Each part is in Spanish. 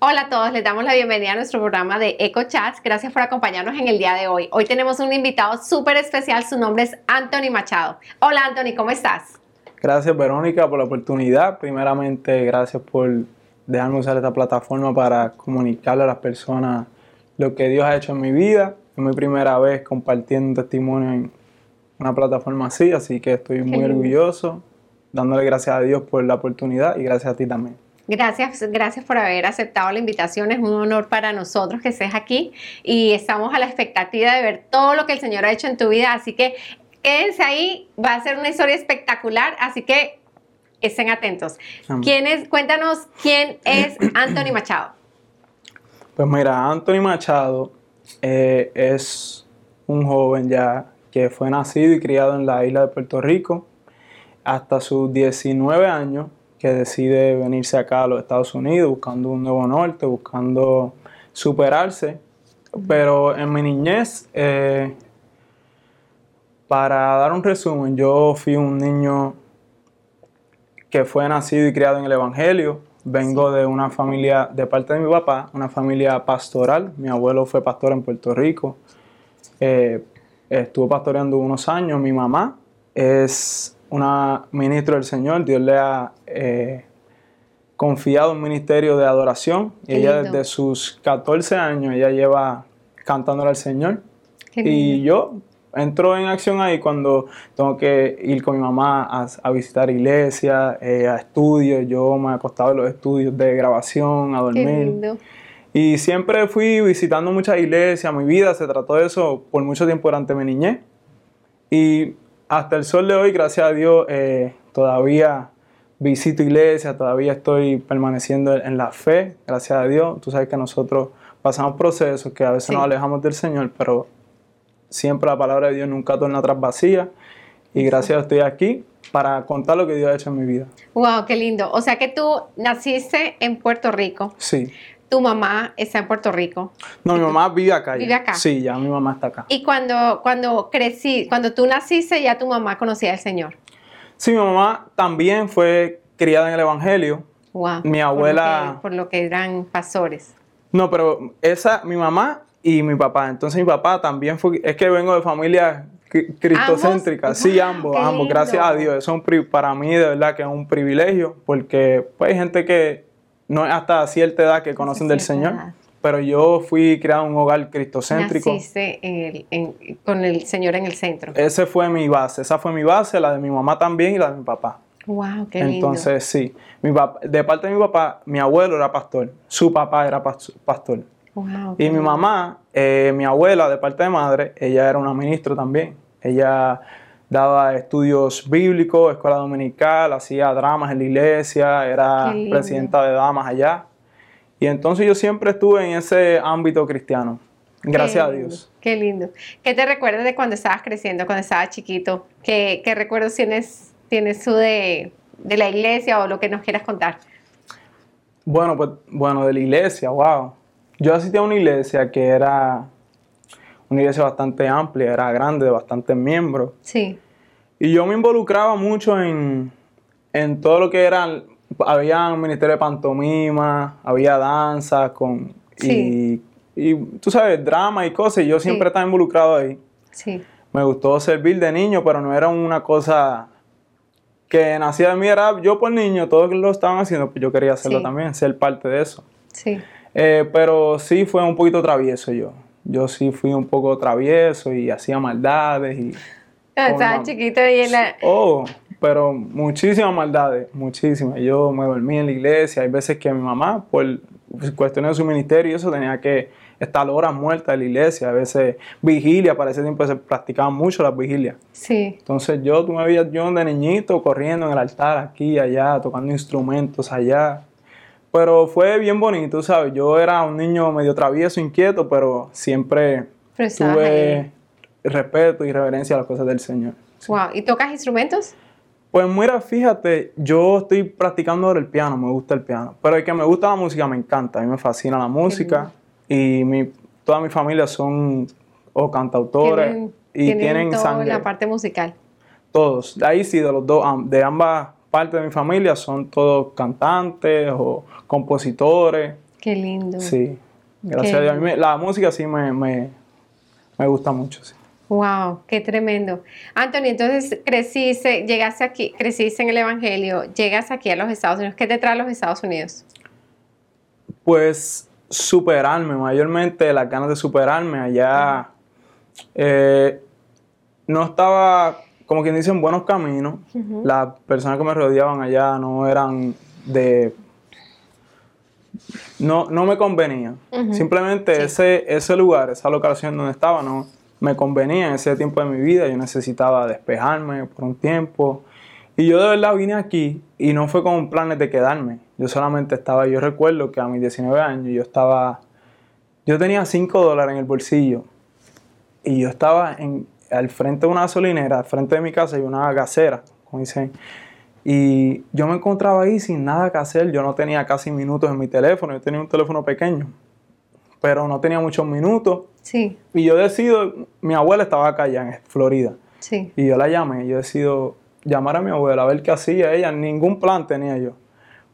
Hola a todos, les damos la bienvenida a nuestro programa de Eco Chats. Gracias por acompañarnos en el día de hoy. Hoy tenemos un invitado súper especial, su nombre es Anthony Machado. Hola Anthony, ¿cómo estás? Gracias Verónica por la oportunidad. Primeramente, gracias por dejarme usar esta plataforma para comunicarle a las personas lo que Dios ha hecho en mi vida. Es mi primera vez compartiendo un testimonio en una plataforma así, así que estoy muy orgulloso, dándole gracias a Dios por la oportunidad y gracias a ti también. Gracias, gracias por haber aceptado la invitación. Es un honor para nosotros que estés aquí y estamos a la expectativa de ver todo lo que el Señor ha hecho en tu vida. Así que quédense ahí, va a ser una historia espectacular. Así que estén atentos. ¿Quién es, cuéntanos quién es Anthony Machado. Pues mira, Anthony Machado eh, es un joven ya que fue nacido y criado en la isla de Puerto Rico hasta sus 19 años que decide venirse acá a los Estados Unidos buscando un nuevo norte, buscando superarse. Pero en mi niñez, eh, para dar un resumen, yo fui un niño que fue nacido y criado en el Evangelio. Vengo de una familia, de parte de mi papá, una familia pastoral. Mi abuelo fue pastor en Puerto Rico. Eh, estuvo pastoreando unos años. Mi mamá es una ministra del Señor, Dios le ha eh, confiado un ministerio de adoración y ella desde sus 14 años ella lleva cantándole al Señor. Y yo entro en acción ahí cuando tengo que ir con mi mamá a, visitar iglesias, eh, a estudios. Yo me he acostado en los estudios de grabación, a dormir. Y siempre fui visitando muchas iglesias. Mi vida se trató de eso por mucho tiempo durante mi niñez. Y hasta el sol de hoy, gracias a Dios, eh, todavía visito iglesia, todavía estoy permaneciendo en la fe, gracias a Dios. Tú sabes que nosotros pasamos procesos que a veces nos alejamos del Señor, pero siempre la palabra de Dios nunca torna atrás vacía. Y gracias a estoy aquí para contar lo que Dios ha hecho en mi vida. Wow, qué lindo. O sea que tú naciste en Puerto Rico. Sí tu mamá está en Puerto Rico. No, mi mamá vive acá. Vive acá. Sí, ya mi mamá está acá. Y cuando, cuando crecí, cuando tú naciste, ya tu mamá conocía al Señor. Sí, mi mamá también fue criada en el Evangelio. Wow. Mi abuela. Por lo, que, eran pastores. No, pero esa, mi mamá y mi papá. Entonces mi papá también fue. Es que vengo de familia cristocéntrica. Sí, ambos, ambos. Gracias a Dios. Eso es para mí de verdad que es un privilegio porque pues, hay gente que no es hasta cierta edad que conocen del Señor. Pero yo fui criado en un hogar cristocéntrico. Naciste con el Señor en el centro. Esa fue mi base. Esa fue mi base, la de mi mamá también y la de mi papá. Wow, qué lindo. Entonces, sí. Mi de parte de mi papá, mi abuelo era pastor. Su papá era pastor. Wow, y mi mamá, eh, mi abuela, de parte de madre, ella era una ministra también. Ella daba estudios bíblicos, escuela dominical, hacía dramas en la iglesia, era presidenta de damas allá. Y entonces yo siempre estuve en ese ámbito cristiano. Gracias a Dios. Qué lindo. ¿Qué te recuerdas de cuando estabas creciendo, cuando estabas chiquito? ¿Qué, recuerdos tienes, tienes tú de, de, la iglesia o lo que nos quieras contar? Bueno, pues, bueno, de la iglesia, wow. Yo asistí a una iglesia que era una iglesia bastante amplia, era grande, de bastantes miembros. Sí. Y yo me involucraba mucho en, todo lo que eran, había un ministerio de pantomima, había danza, con, y, tú sabes, drama y cosas, y yo siempre estaba involucrado ahí. Sí. Me gustó servir de niño, pero no era una cosa que nacía de mí, era yo por niño, todos lo estaban haciendo, pues yo quería hacerlo también, ser parte de eso. Sí. Eh, pero sí fue un poquito travieso yo. Yo sí fui un poco travieso y hacía maldades y estaba chiquito y en la... Oh, pero muchísimas maldades, muchísimas. Yo me dormí en la iglesia. Hay veces que mi mamá, por cuestiones de su ministerio, eso tenía que estar horas muerta en la iglesia. A veces vigilia, para ese tiempo se practicaban mucho las vigilias. Sí. Entonces yo, tú me veías yo de niñito corriendo en el altar, aquí y allá, tocando instrumentos allá. Pero fue bien bonito, ¿sabes? Yo era un niño medio travieso, inquieto, pero siempre tuve respeto y reverencia a las cosas del Señor. Wow, ¿y tocas instrumentos? Pues mira, fíjate, yo estoy practicando ahora el piano, me gusta el piano, pero el que me gusta la música me encanta, a mí me fascina la música y mi, toda mi familia son o cantautores y tienen, sangre. la parte musical. Todos, ahí sí, de los dos, de ambas partes de mi familia son todos cantantes o compositores. Qué lindo. Sí, gracias a Dios. A mí me- la música sí me, me, me gusta mucho, sí. Wow, qué tremendo. Anthony, entonces creciste, llegaste aquí, creciste en el Evangelio, llegas aquí a los Estados Unidos. ¿Qué te trae a los Estados Unidos? Pues superarme, mayormente las ganas de superarme. Allá eh, no estaba, como quien dice, en buenos caminos. Las personas que me rodeaban allá no eran de... No, no me convenía. Simplemente Sí. ese, ese lugar, esa locación donde estaba, no me convenía en ese tiempo de mi vida. Yo necesitaba despejarme por un tiempo. Y yo de verdad vine aquí y no fue con planes de quedarme. Yo solamente estaba, yo recuerdo que a mis 19 años yo estaba, yo tenía 5 dólares en el bolsillo y yo estaba en, al frente de una gasolinera, al frente de mi casa y una gasera, como dicen. Y yo me encontraba ahí sin nada que hacer. Yo no tenía casi minutos en mi teléfono. Yo tenía un teléfono pequeño, pero no tenía muchos minutos. Sí, Y yo decido, mi abuela estaba acá allá en Florida. sí. Y yo la llamé, yo decido llamar a mi abuela a ver qué hacía ella, ningún plan tenía yo.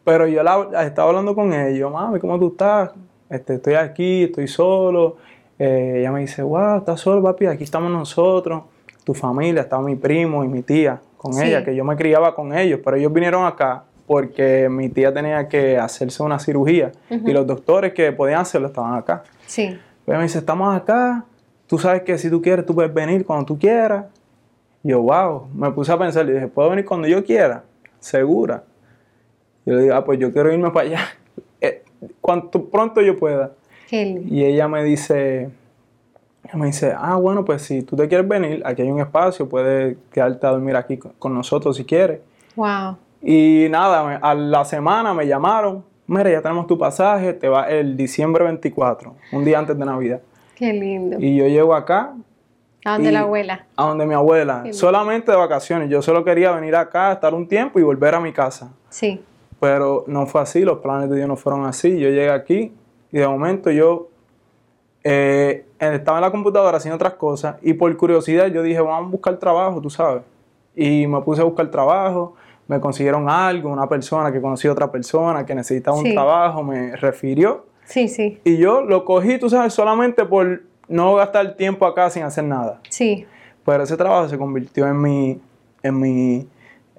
Pero yo la, estaba hablando con ella, yo, mami, ¿cómo tú estás? Este, estoy aquí, estoy solo. Eh, ella me dice, wow, ¿estás solo, papi? Aquí estamos nosotros, tu familia, estaba mi primo y mi tía con Sí. ella, que yo me criaba con ellos, pero ellos vinieron acá porque mi tía tenía que hacerse una cirugía y los doctores que podían hacerlo estaban acá. Sí, Pues me dice, estamos acá, tú sabes que si tú quieres, tú puedes venir cuando tú quieras. Y yo, wow, me puse a pensar y dije, ¿puedo venir cuando yo quiera? Segura. Yo le digo, ah, pues yo quiero irme para allá, eh, cuanto pronto yo pueda. Y ella me dice, ella me dice, ah, bueno, pues si tú te quieres venir, aquí hay un espacio, puedes quedarte a dormir aquí con- nosotros si quieres. Wow, Y nada, a la semana me llamaron, mira, ya tenemos tu pasaje, te va el diciembre 24, un día antes de Navidad. qué lindo. Y yo llego acá, ¿A dónde y- la abuela? a donde mi abuela, solamente de vacaciones. Yo solo quería venir acá, estar un tiempo y volver a mi casa. Sí, Pero no fue así, los planes de Dios no fueron así. Yo llegué aquí y de momento yo eh, estaba en la computadora haciendo otras cosas y por curiosidad yo dije, vamos a buscar trabajo, tú sabes. Y me puse a buscar trabajo, me consiguieron algo, una persona que conocí a otra persona que necesitaba un trabajo, me refirió. sí, sí, Y yo lo cogí, tú sabes, solamente por no gastar tiempo acá sin hacer nada. sí. Pero ese trabajo se convirtió en mi, en mi,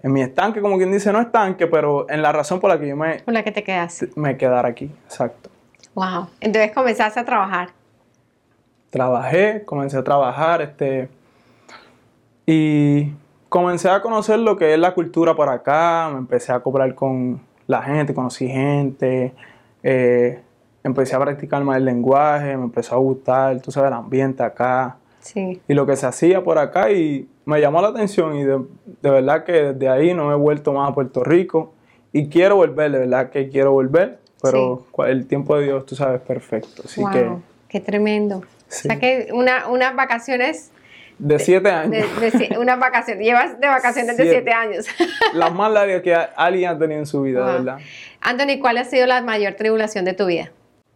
en mi estanque, como quien dice, no estanque, pero en la razón por la que yo me, Con la que te quedaste. me quedara aquí. Exacto. Wow. Entonces comenzaste a trabajar. Trabajé, comencé a trabajar, este, y comencé a conocer lo que es la cultura por acá, me empecé a cobrar con la gente, conocí gente, eh, empecé a practicar más el lenguaje, me empezó a gustar, tú sabes, el ambiente acá. Sí, y lo que se hacía por acá y me llamó la atención y de, de verdad que desde ahí no me he vuelto más a Puerto Rico y quiero volver, de verdad que quiero volver, pero cua- el tiempo de Dios, tú sabes, es perfecto. Así wow. que Qué tremendo. Sí. O sea que una, unas vacaciones, de siete de, años, de unas vacaciones, llevas de vacaciones de Siete. siete años. las más largas que alguien ha tenido en su vida, Wow. verdad. Anthony, ¿cuál ha sido la mayor tribulación de tu vida?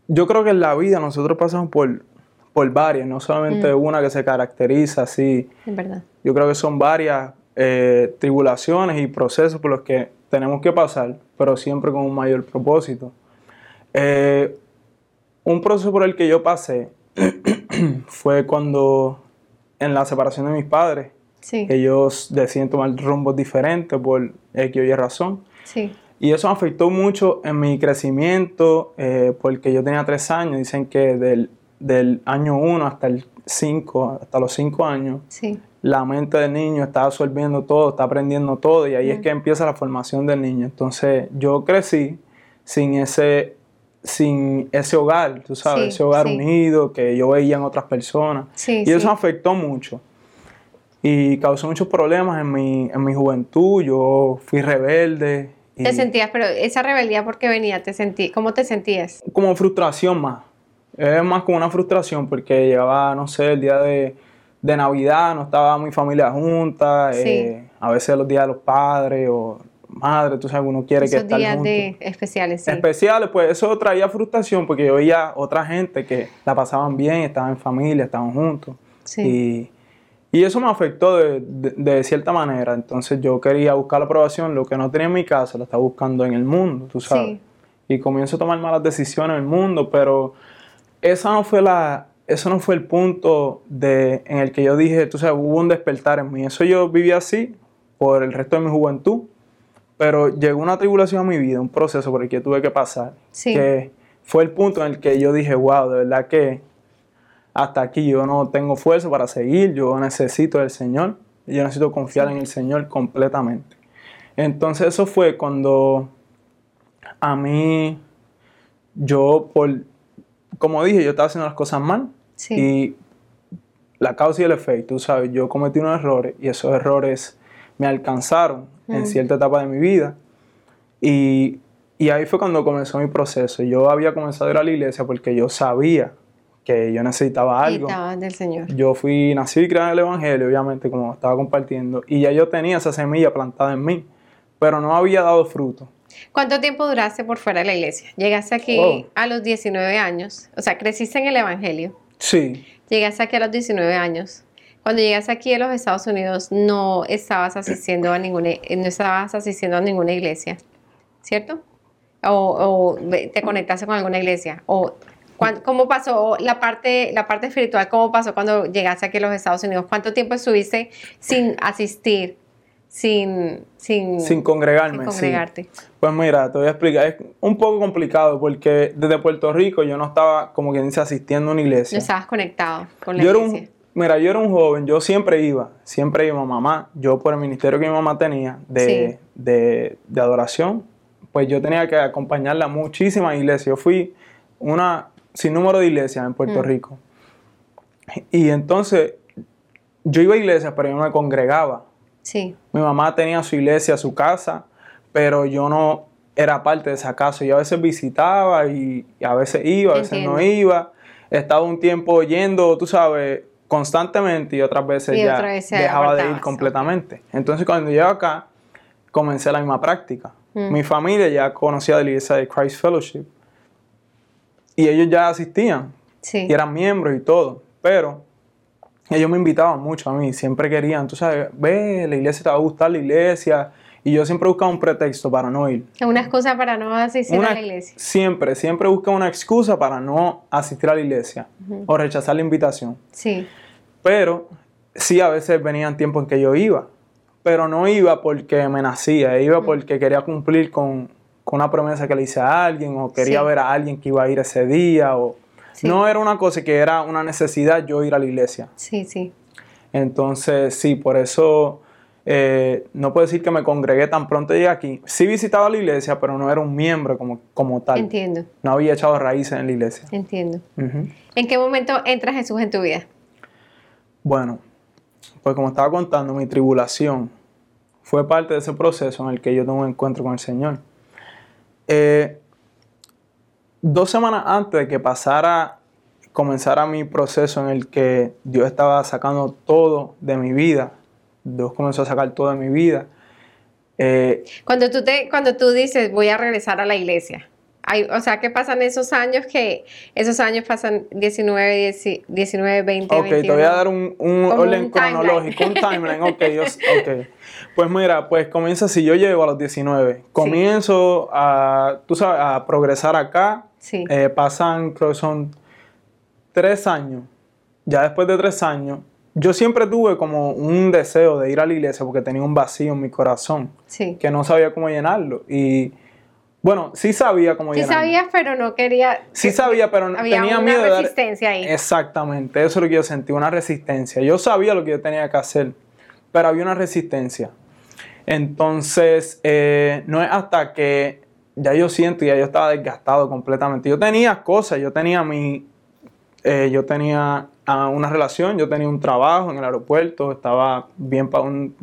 Yo creo que en la vida nosotros pasamos por, por varias, no solamente Mm. una que se caracteriza así. En verdad. Yo creo que son varias eh, tribulaciones y procesos por los que tenemos que pasar, pero siempre con un mayor propósito. Eh, un proceso por el que yo pasé fue cuando en la separación de mis padres, Sí, ellos deciden tomar rumbos diferentes por X o Y razón. sí, Y eso me afectó mucho en mi crecimiento, eh, porque yo tenía tres años. Dicen que del, del año 1 hasta el 5, hasta los 5 años, sí, la mente del niño está absorbiendo todo, está aprendiendo todo, y ahí es que empieza la formación del niño. Entonces, yo crecí sin ese, sin ese hogar, tú sabes, Sí, ese hogar sí. unido que yo veía en otras personas. sí. Y eso me afectó mucho. Y causó muchos problemas en mi, en mi juventud. Yo fui rebelde. Y Te sentías, pero esa rebeldía, ¿por qué venía? ¿Te sentí, ¿Cómo te sentías? Como frustración más. Es más como una frustración porque llegaba, no sé, el día de, de Navidad, no estaba mi familia junta. Sí. eh, a veces los días de los padres o madres, tú sabes, uno quiere que Esos estar días juntos. de especiales, sí. Especiales, pues eso traía frustración porque yo veía otra gente que la pasaban bien, estaban en familia, estaban juntos. Sí. Y, y eso me afectó de, de- de cierta manera. Entonces yo quería buscar la aprobación, lo que no tenía en mi casa, lo estaba buscando en el mundo, tú sabes. Sí. y comienzo a tomar malas decisiones en el mundo, pero esa no fue la, eso no fue el punto de, en el que yo dije, tú sabes, hubo un despertar en mí. Eso yo viví así por el resto de mi juventud, pero llegó una tribulación a mi vida, un proceso por el que tuve que pasar, que fue el punto en el que yo dije, wow, de verdad que hasta aquí yo no tengo fuerza para seguir, yo necesito del Señor, yo necesito confiar en el Señor completamente. Entonces eso fue cuando a mí, yo por, como dije, yo estaba haciendo las cosas mal y la causa y el efecto, sabes, yo cometí unos errores y esos errores me alcanzaron en cierta etapa de mi vida y, y ahí fue cuando comenzó mi proceso. Yo había comenzado a ir a la iglesia porque yo sabía que yo necesitaba algo. del Señor. Yo fui nacido y criado en el Evangelio, obviamente, como estaba compartiendo, y ya yo tenía esa semilla plantada en mí, pero no había dado fruto. ¿Cuánto tiempo duraste por fuera de la iglesia? Llegaste aquí oh. a los 19 años, o sea, creciste en el Evangelio. Sí. Llegaste aquí a los 19 años. Cuando llegaste aquí a los Estados Unidos, no estabas asistiendo a ninguna, no estabas asistiendo a ninguna iglesia, ¿cierto? O, o te conectaste con alguna iglesia, o ¿Cómo pasó la parte, la parte espiritual? ¿Cómo pasó cuando llegaste aquí a los Estados Unidos? ¿Cuánto tiempo estuviste sin asistir, sin, sin, sin congregarme? Sin congregarte? Pues mira, te voy a explicar. Es un poco complicado porque desde Puerto Rico yo no estaba, como quien dice, asistiendo a una iglesia. No estabas conectado con la yo iglesia. Era un, mira, yo era un joven, yo siempre iba, siempre iba mamá. Yo por el ministerio que mi mamá tenía de, de, de adoración, pues yo tenía que acompañarla a muchísimas iglesias. Yo fui una sin número de iglesias en Puerto mm. Rico. Y entonces yo iba a iglesias, pero yo no me congregaba. Sí. Mi mamá tenía su iglesia, su casa, pero yo no era parte de esa casa. Yo a veces visitaba y, a veces iba, a veces no iba. Estaba un tiempo yendo, tú sabes, constantemente y otras veces ya dejaba de ir completamente. Entonces cuando llego acá, comencé la misma práctica. Mm. Mi familia ya conocía de la iglesia de Christ Fellowship. Y ellos ya asistían. Y eran miembros y todo. Pero ellos me invitaban mucho a mí. Siempre querían, tú sabes, ve, la iglesia te va a gustar, la iglesia. Y yo siempre buscaba un pretexto para no ir. Una excusa para no asistir a la iglesia. Siempre, siempre buscaba una excusa para no asistir a la iglesia o rechazar la invitación. Sí. Pero sí, a veces venían tiempos en que yo iba. Pero no iba porque me nacía, iba porque quería cumplir con, con una promesa que le hice a alguien o quería ver a alguien que iba a ir ese día o no era una cosa que era una necesidad yo ir a la iglesia. Sí, sí. Entonces, sí, por eso eh, no puedo decir que me congregué tan pronto llegué aquí. Sí visitaba la iglesia, pero no era un miembro como, como tal. Entiendo. No había echado raíces en la iglesia. Entiendo. ¿En qué momento entra Jesús en tu vida? Bueno, pues como estaba contando, mi tribulación fue parte de ese proceso en el que yo tuve un encuentro con el Señor. Eh, dos semanas antes de que pasara, comenzara mi proceso en el que Dios estaba sacando todo de mi vida, Dios comenzó a sacar todo de mi vida. Eh, cuando, tú te, cuando tú dices, voy a regresar a la iglesia, o sea, ¿qué pasan esos años que esos años pasan 19, 19 20, Ok, te voy a dar un, orden cronológico, un timeline. okay, ok, Pues mira, pues comienza si yo llego a los 19. Comienzo a, tú sabes, a progresar acá. Sí. Eh, pasan, creo que son tres años. Ya después de tres años, yo siempre tuve como un deseo de ir a la iglesia porque tenía un vacío en mi corazón. Sí. Que no sabía cómo llenarlo. Y bueno, sí sabía cómo Sí sabías, pero no quería. Sí sabía, pero había tenía una miedo de resistencia ahí. Exactamente, eso es lo que yo sentí, una resistencia. Yo sabía lo que yo tenía que hacer, pero había una resistencia. Entonces, eh, no es hasta que ya yo siento, ya yo estaba desgastado completamente. Yo tenía cosas, yo tenía mi. Eh, yo tenía ah, una relación, yo tenía un trabajo en el aeropuerto, estaba bien para un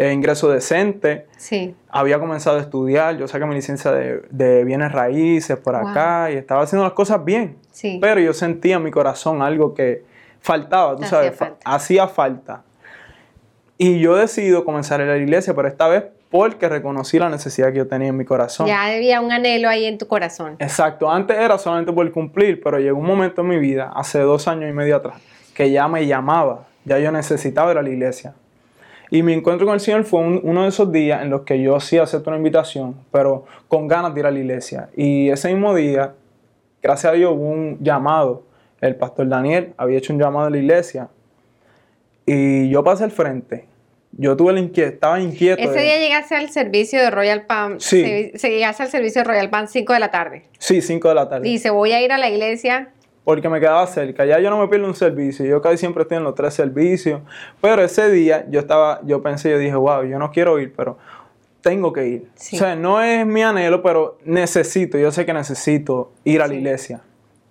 eh, ingreso decente. Sí. Había comenzado a estudiar, yo saqué mi licencia de, bienes raíces por acá y estaba haciendo las cosas bien. Sí. Pero yo sentía en mi corazón algo que faltaba, tú sabes, hacía falta. Y yo decido comenzar a ir a la iglesia, pero esta vez porque reconocí la necesidad que yo tenía en mi corazón. Ya había un anhelo ahí en tu corazón. Exacto, antes era solamente por cumplir, pero llegó un momento en mi vida, hace dos años y medio atrás, que ya me llamaba, ya yo necesitaba ir a la iglesia. Y mi encuentro con el Señor fue uno de esos días en los que yo sí acepto una invitación, pero con ganas de ir a la iglesia. Y ese mismo día, gracias a Dios, hubo un llamado. El pastor Daniel había hecho un llamado a la iglesia. Y yo pasé al frente. Yo tuve la inquietud, estaba inquieto. Ese día llegaste al servicio de Royal Palm. Sí. Se, llegaste al servicio de Royal Palm 5 de la tarde. Sí, 5 de la tarde. Dice, voy a ir a la iglesia porque me quedaba cerca. Ya yo no me pierdo un servicio. Yo casi siempre estoy en los tres servicios. Pero ese día yo estaba, yo pensé, yo dije, wow, yo no quiero ir, pero tengo que ir. O sea, no es mi anhelo, pero necesito, yo sé que necesito ir a la iglesia.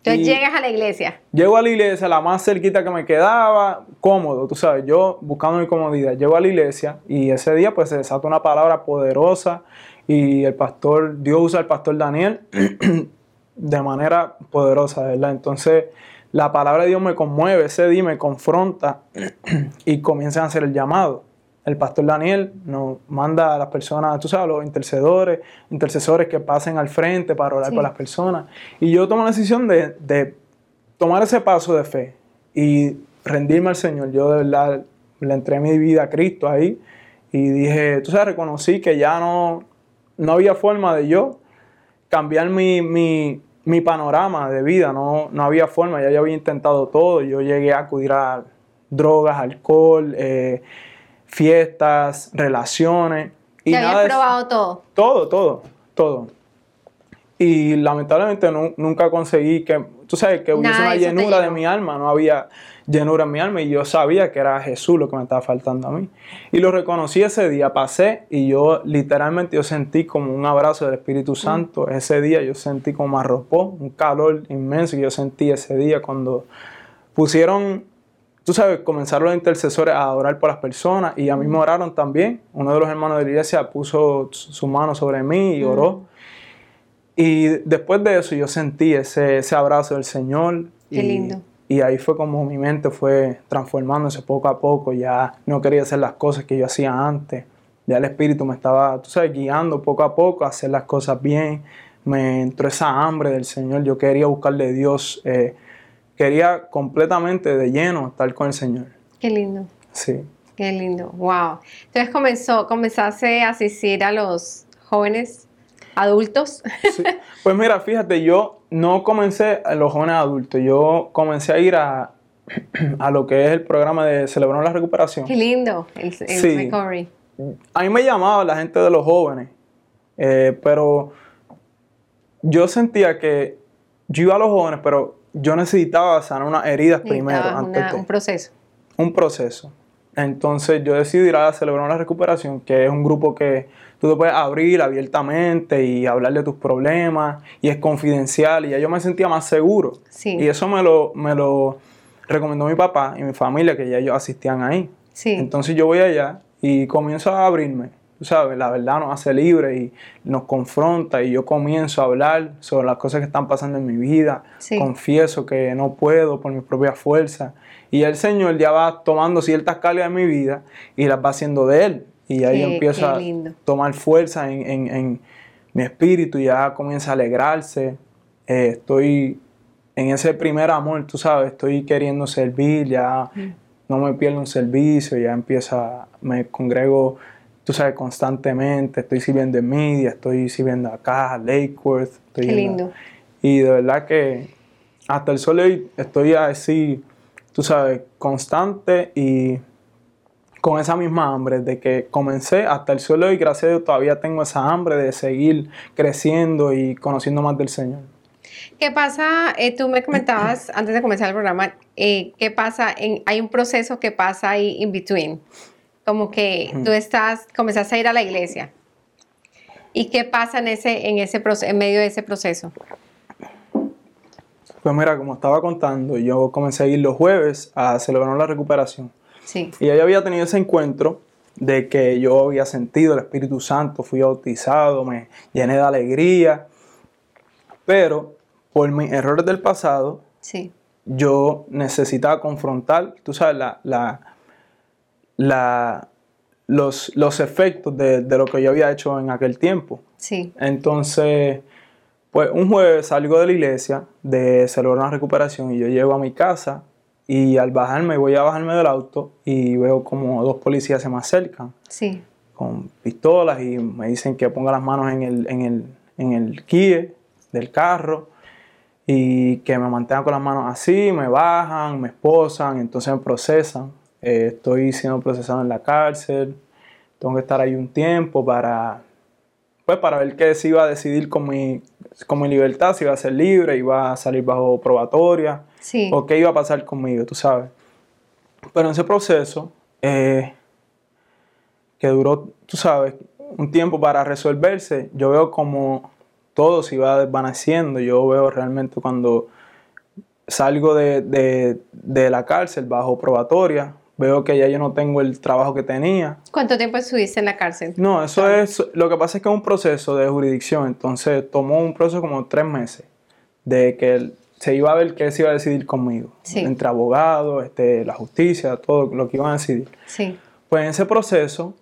Entonces llegas a la iglesia. Llego a la iglesia, la más cerquita que me quedaba, cómodo, tú sabes, yo buscando mi comodidad. Llego a la iglesia y ese día pues se desata una palabra poderosa y el pastor, Dios usa al pastor Daniel de manera poderosa, ¿verdad? Entonces, la palabra de Dios me conmueve, ese día me confronta y comienzan a hacer el llamado. El pastor Daniel nos manda a las personas, tú sabes, los intercedores, intercesores que pasen al frente para orar por las personas. Y yo tomo la decisión de, de, tomar ese paso de fe y rendirme al Señor. Yo de verdad le entré mi vida a Cristo ahí y dije, tú sabes, reconocí que ya no, no había forma de yo cambiar mi, mi, mi panorama de vida, no, no había forma, ya yo había intentado todo, yo llegué a acudir a drogas, alcohol, eh, fiestas, relaciones. Y nada probado todo? Todo, todo, todo. Y lamentablemente nunca conseguí que, tú sabes, que hubiese una llenura de mi alma, no había llenura en mi alma y yo sabía que era Jesús lo que me estaba faltando a mí. Y lo reconocí ese día, pasé y yo literalmente yo sentí como un abrazo del Espíritu Santo. Ese día yo sentí como arropó, un calor inmenso que yo sentí ese día cuando pusieron, tú sabes, comenzaron los intercesores a orar por las personas y a mí me oraron también. Uno de los hermanos de la iglesia puso su mano sobre mí y oró. Y después de eso yo sentí ese, ese abrazo del Señor. Qué lindo. Y ahí fue como mi mente fue transformándose poco a poco. Ya no quería hacer las cosas que yo hacía antes. Ya el Espíritu me estaba, tú sabes, guiando poco a poco a hacer las cosas bien. Me entró esa hambre del Señor. Yo quería buscarle a Dios. Eh, quería completamente de lleno estar con el Señor. Qué lindo. Sí. Qué lindo. Wow. Entonces comenzó, comenzaste a asistir a los jóvenes adultos. Pues mira, fíjate, yo no comencé a los jóvenes adultos, yo comencé a ir a, a lo que es el programa de Celebrando la Recuperación. Qué lindo, el, recovery. A mí me llamaba la gente de los jóvenes, eh, pero yo sentía que yo iba a los jóvenes, pero yo necesitaba sanar unas heridas primero. Antes un proceso. Un proceso. Entonces yo decidí ir a celebrar la recuperación, que es un grupo que tú te puedes abrir abiertamente y hablar de tus problemas y es confidencial y ya yo me sentía más seguro. Y eso me lo, me lo recomendó mi papá y mi familia, que ya ellos asistían ahí. Entonces yo voy allá y comienzo a abrirme. Tú sabes, la verdad nos hace libre y nos confronta y yo comienzo a hablar sobre las cosas que están pasando en mi vida. Confieso que no puedo por mi propia fuerza. Y el Señor ya va tomando ciertas cargas de mi vida y las va haciendo de Él. Y ahí empieza a tomar fuerza en, mi espíritu, ya comienza a alegrarse. Eh, estoy en ese primer amor, tú sabes, estoy queriendo servir, ya mm. no me pierdo un servicio, ya empieza, me congrego, tú sabes, constantemente, estoy sirviendo en media, estoy sirviendo acá, Lakeworth. Estoy Qué lindo. y de verdad que hasta el sol de hoy estoy así, tú sabes, constante y con esa misma hambre de que comencé hasta el suelo y gracias a Dios todavía tengo esa hambre de seguir creciendo y conociendo más del Señor. ¿Qué pasa? Eh, tú me comentabas antes de comenzar el programa, eh, ¿qué pasa? En, hay un proceso que pasa ahí in between, como que tú estás, comenzaste a ir a la iglesia. ¿Y qué pasa en ese, en ese en medio de ese proceso? Pues mira, como estaba contando, yo comencé a ir los jueves a celebrar la recuperación. Y ahí había tenido ese encuentro de que yo había sentido el Espíritu Santo, fui bautizado, me llené de alegría, pero por mis errores del pasado, yo necesitaba confrontar, tú sabes, la, la, los, los, efectos de, lo que yo había hecho en aquel tiempo. Sí. Entonces, pues un jueves salgo de la iglesia de celebrar una recuperación y yo llego a mi casa y al bajarme, voy a bajarme del auto y veo como dos policías se me acercan Sí. con pistolas y me dicen que ponga las manos en el, en el, en el kie del carro y que me mantenga con las manos así, me bajan, me esposan, entonces me procesan. Eh, estoy siendo procesado en la cárcel, tengo que estar ahí un tiempo para, pues, para ver qué se iba a decidir con mi, con mi libertad, si iba a ser libre, iba a salir bajo probatoria Sí. o qué iba a pasar conmigo, tú sabes. Pero en ese proceso, eh, que duró, tú sabes, un tiempo para resolverse, yo veo como todo se iba desvaneciendo. Yo veo realmente cuando salgo de, de- de la cárcel bajo probatoria, veo que ya yo no tengo el trabajo que tenía. ¿Cuánto tiempo estuviste en la cárcel? No, eso es, lo que pasa es que es un proceso de jurisdicción, entonces tomó un proceso como tres meses de que se iba a ver qué se iba a decidir conmigo, Sí. entre abogados, este, la justicia, todo lo que iban a decidir. Sí. Pues en ese proceso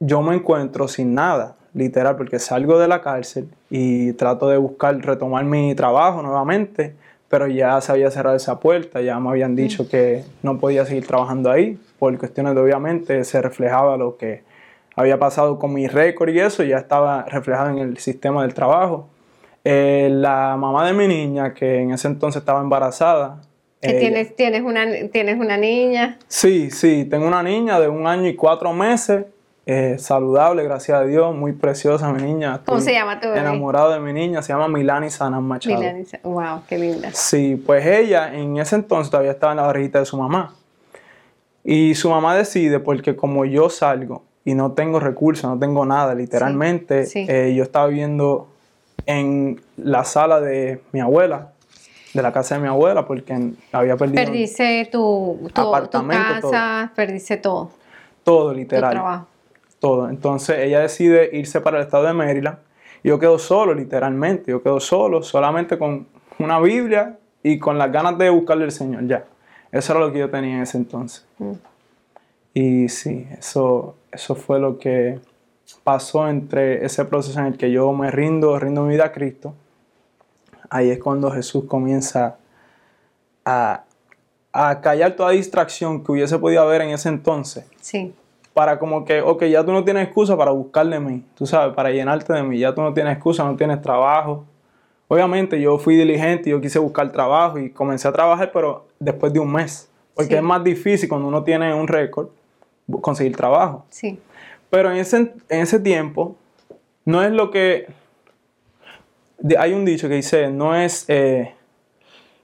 yo me encuentro sin nada, literal, porque salgo de la cárcel y trato de buscar retomar mi trabajo nuevamente, pero ya se había cerrado esa puerta, ya me habían dicho que no podía seguir trabajando ahí, por cuestiones de obviamente se reflejaba lo que había pasado con mi récord y eso, ya estaba reflejado en el sistema del trabajo. Eh, la mamá de mi niña, que en ese entonces estaba embarazada, Que eh, tienes, tienes, una, tienes una niña. Sí, sí, tengo una niña de un año y cuatro meses, eh, saludable, gracias a Dios, muy preciosa mi niña. ¿Cómo Estoy se llama tu bebé? Enamorado de mi niña, se llama Milani Sanan Machado. Milani. Wow, qué linda. Sí, pues ella en ese entonces todavía estaba en la barriguita de su mamá. Y su mamá decide, porque como yo salgo y no tengo recursos, no tengo nada, literalmente, sí. eh, yo estaba viviendo en la sala de mi abuela, de la casa de mi abuela, porque había perdido Perdiste tu, tu, tu Apartamento, casa, perdiste todo, todo, tu literal. trabajo. Todo. Entonces ella decide irse para el estado de Maryland y yo quedo solo, literalmente. Yo quedo solo, solamente con una Biblia y con las ganas de buscarle al Señor, ya. Eso era lo que yo tenía en ese entonces. Mm. Y sí, eso, eso fue lo que pasó entre ese proceso en el que yo me rindo, rindo mi vida a Cristo. Ahí es cuando Jesús comienza a, a callar toda distracción que hubiese podido haber en ese entonces Sí, para como que, ok, ya tú no tienes excusa para buscar de mí, tú sabes, para llenarte de mí, ya tú no tienes excusa, no tienes trabajo. Obviamente yo fui diligente, yo quise buscar trabajo y comencé a trabajar, pero después de un mes, porque Sí. es más difícil cuando uno tiene un récord conseguir trabajo. sí, Pero en ese, en ese tiempo, no es lo que... hay un dicho que dice, no es eh,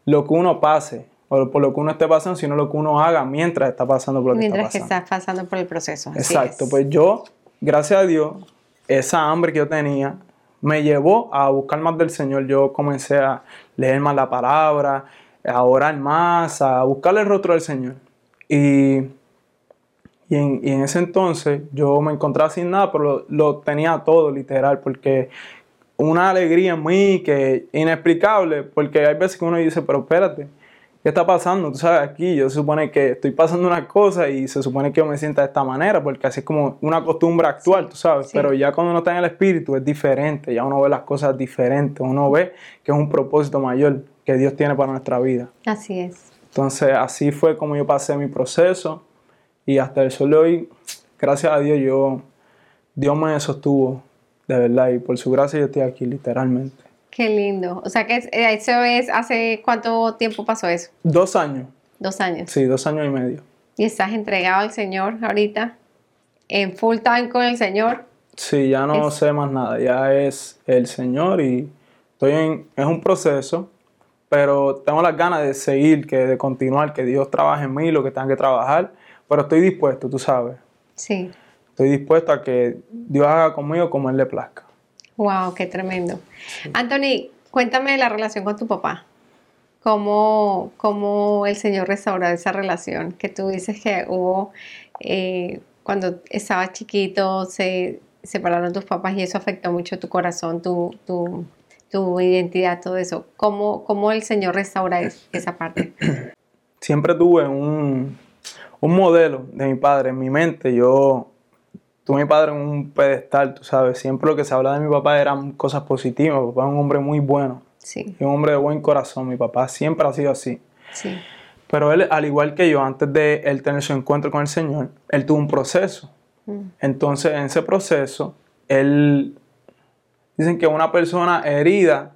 lo que uno pase o por lo que uno esté pasando, sino lo que uno haga mientras está pasando por lo que mientras que estás pasando por el proceso. Exacto, es. pues yo, gracias a Dios, esa hambre que yo tenía me llevó a buscar más del Señor. Yo comencé a leer más la palabra, a orar más, a buscarle el rostro del Señor. Y, y, en, y en ese entonces yo me encontraba sin nada, pero lo, lo tenía todo, literal, porque una alegría en mí que inexplicable, porque hay veces que uno dice, pero espérate, ¿qué está pasando? Tú sabes, aquí yo se supone que estoy pasando una cosa y se supone que yo me sienta de esta manera, porque así es como una costumbre actual, tú sabes, sí. pero ya cuando uno está en el espíritu es diferente, ya uno ve las cosas diferentes, uno ve que es un propósito mayor que Dios tiene para nuestra vida. Así es. Entonces así fue como yo pasé mi proceso y hasta el sol de hoy, gracias a Dios, yo, Dios me sostuvo, de verdad, y por su gracia yo estoy aquí, literalmente. Qué lindo. O sea que eh, eso es, ¿hace cuánto tiempo pasó eso? Dos años, Dos años. sí, dos años y medio. Y estás entregado al Señor ahorita, en full time con el Señor. Sí, ya no Es- sé más nada, ya es el Señor y estoy en, es un proceso, pero tengo las ganas de seguir, que de continuar, que Dios trabaje en mí, lo que tenga que trabajar, pero estoy dispuesto, tú sabes, Sí. estoy dispuesto a que Dios haga conmigo como Él le plazca. Wow, qué tremendo. Anthony, cuéntame de la relación con tu papá. ¿Cómo, cómo el Señor restauró esa relación? Que tú dices que hubo, eh, cuando estabas chiquito, se separaron tus papás y eso afectó mucho tu corazón, tu, tu, tu identidad, todo eso. ¿Cómo, cómo el Señor restaura es- esa parte? Siempre tuve un, un modelo de mi padre en mi mente, yo tuve a mi padre en un pedestal, tú sabes, siempre lo que se hablaba de mi papá eran cosas positivas, mi papá es un hombre muy bueno, Sí, y un hombre de buen corazón, mi papá siempre ha sido así. sí, Pero él, al igual que yo, antes de él tener su encuentro con el Señor, él tuvo un proceso. Mm. Entonces, en ese proceso, él... Dicen que una persona herida